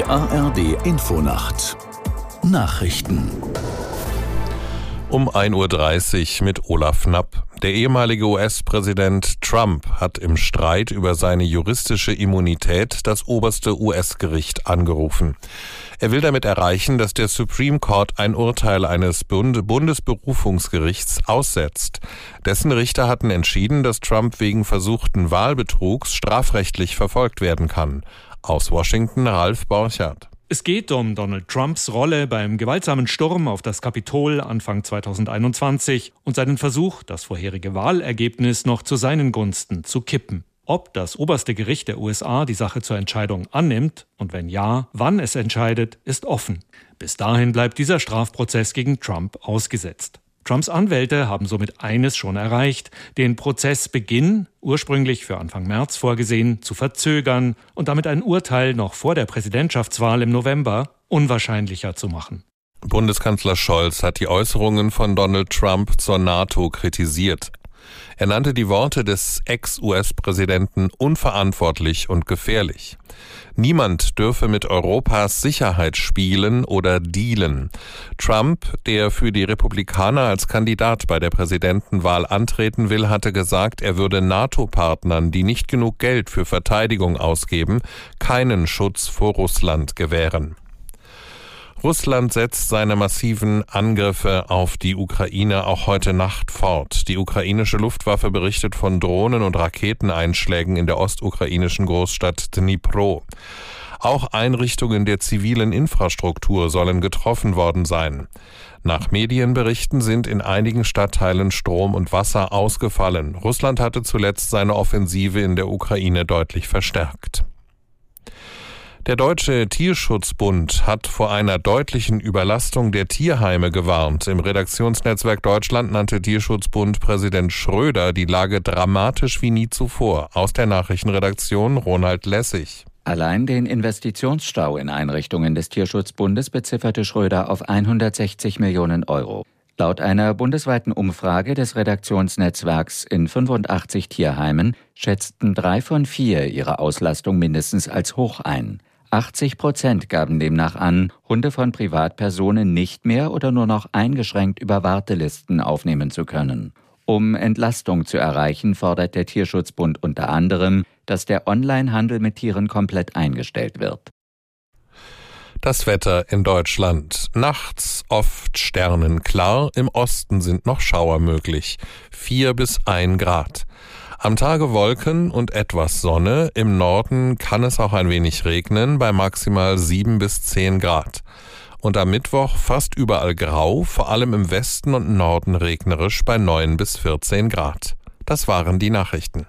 Die ARD Infonacht Nachrichten um 1.30 Uhr mit Olaf Knapp. Der ehemalige US-Präsident Trump hat im Streit über seine juristische Immunität das oberste US-Gericht angerufen. Er will damit erreichen, dass der Supreme Court ein Urteil eines Bund Bundesberufungsgerichts aussetzt. Dessen Richter hatten entschieden, dass Trump wegen versuchten Wahlbetrugs strafrechtlich verfolgt werden kann. Aus Washington Ralf Borchardt. Es geht um Donald Trumps Rolle beim gewaltsamen Sturm auf das Kapitol Anfang 2021 und seinen Versuch, das vorherige Wahlergebnis noch zu seinen Gunsten zu kippen. Ob das oberste Gericht der USA die Sache zur Entscheidung annimmt und wenn ja, wann es entscheidet, ist offen. Bis dahin bleibt dieser Strafprozess gegen Trump ausgesetzt. Trumps Anwälte haben somit eines schon erreicht, den Prozessbeginn, ursprünglich für Anfang März vorgesehen, zu verzögern und damit ein Urteil noch vor der Präsidentschaftswahl im November unwahrscheinlicher zu machen. Bundeskanzler Scholz hat die Äußerungen von Donald Trump zur NATO kritisiert. Er nannte die Worte des Ex-US-Präsidenten unverantwortlich und gefährlich. Niemand dürfe mit Europas Sicherheit spielen oder dealen. Trump, der für die Republikaner als Kandidat bei der Präsidentenwahl antreten will, hatte gesagt, er würde NATO-Partnern, die nicht genug Geld für Verteidigung ausgeben, keinen Schutz vor Russland gewähren. Russland setzt seine massiven Angriffe auf die Ukraine auch heute Nacht fort. Die ukrainische Luftwaffe berichtet von Drohnen- und Raketeneinschlägen in der ostukrainischen Großstadt Dnipro. Auch Einrichtungen der zivilen Infrastruktur sollen getroffen worden sein. Nach Medienberichten sind in einigen Stadtteilen Strom und Wasser ausgefallen. Russland hatte zuletzt seine Offensive in der Ukraine deutlich verstärkt. Der Deutsche Tierschutzbund hat vor einer deutlichen Überlastung der Tierheime gewarnt. Im Redaktionsnetzwerk Deutschland nannte Tierschutzbund Präsident Schröder die Lage dramatisch wie nie zuvor. Aus der Nachrichtenredaktion Ronald Lessig. Allein den Investitionsstau in Einrichtungen des Tierschutzbundes bezifferte Schröder auf 160 Millionen Euro. Laut einer bundesweiten Umfrage des Redaktionsnetzwerks in 85 Tierheimen schätzten drei von vier ihre Auslastung mindestens als hoch ein. 80 Prozent gaben demnach an, Hunde von Privatpersonen nicht mehr oder nur noch eingeschränkt über Wartelisten aufnehmen zu können. Um Entlastung zu erreichen, fordert der Tierschutzbund unter anderem, dass der Onlinehandel mit Tieren komplett eingestellt wird. Das Wetter in Deutschland. Nachts oft sternenklar, im Osten sind noch Schauer möglich. Vier bis ein Grad. Am Tage Wolken und etwas Sonne. Im Norden kann es auch ein wenig regnen bei maximal sieben bis zehn Grad. Und am Mittwoch fast überall grau, vor allem im Westen und Norden regnerisch bei neun bis vierzehn Grad. Das waren die Nachrichten.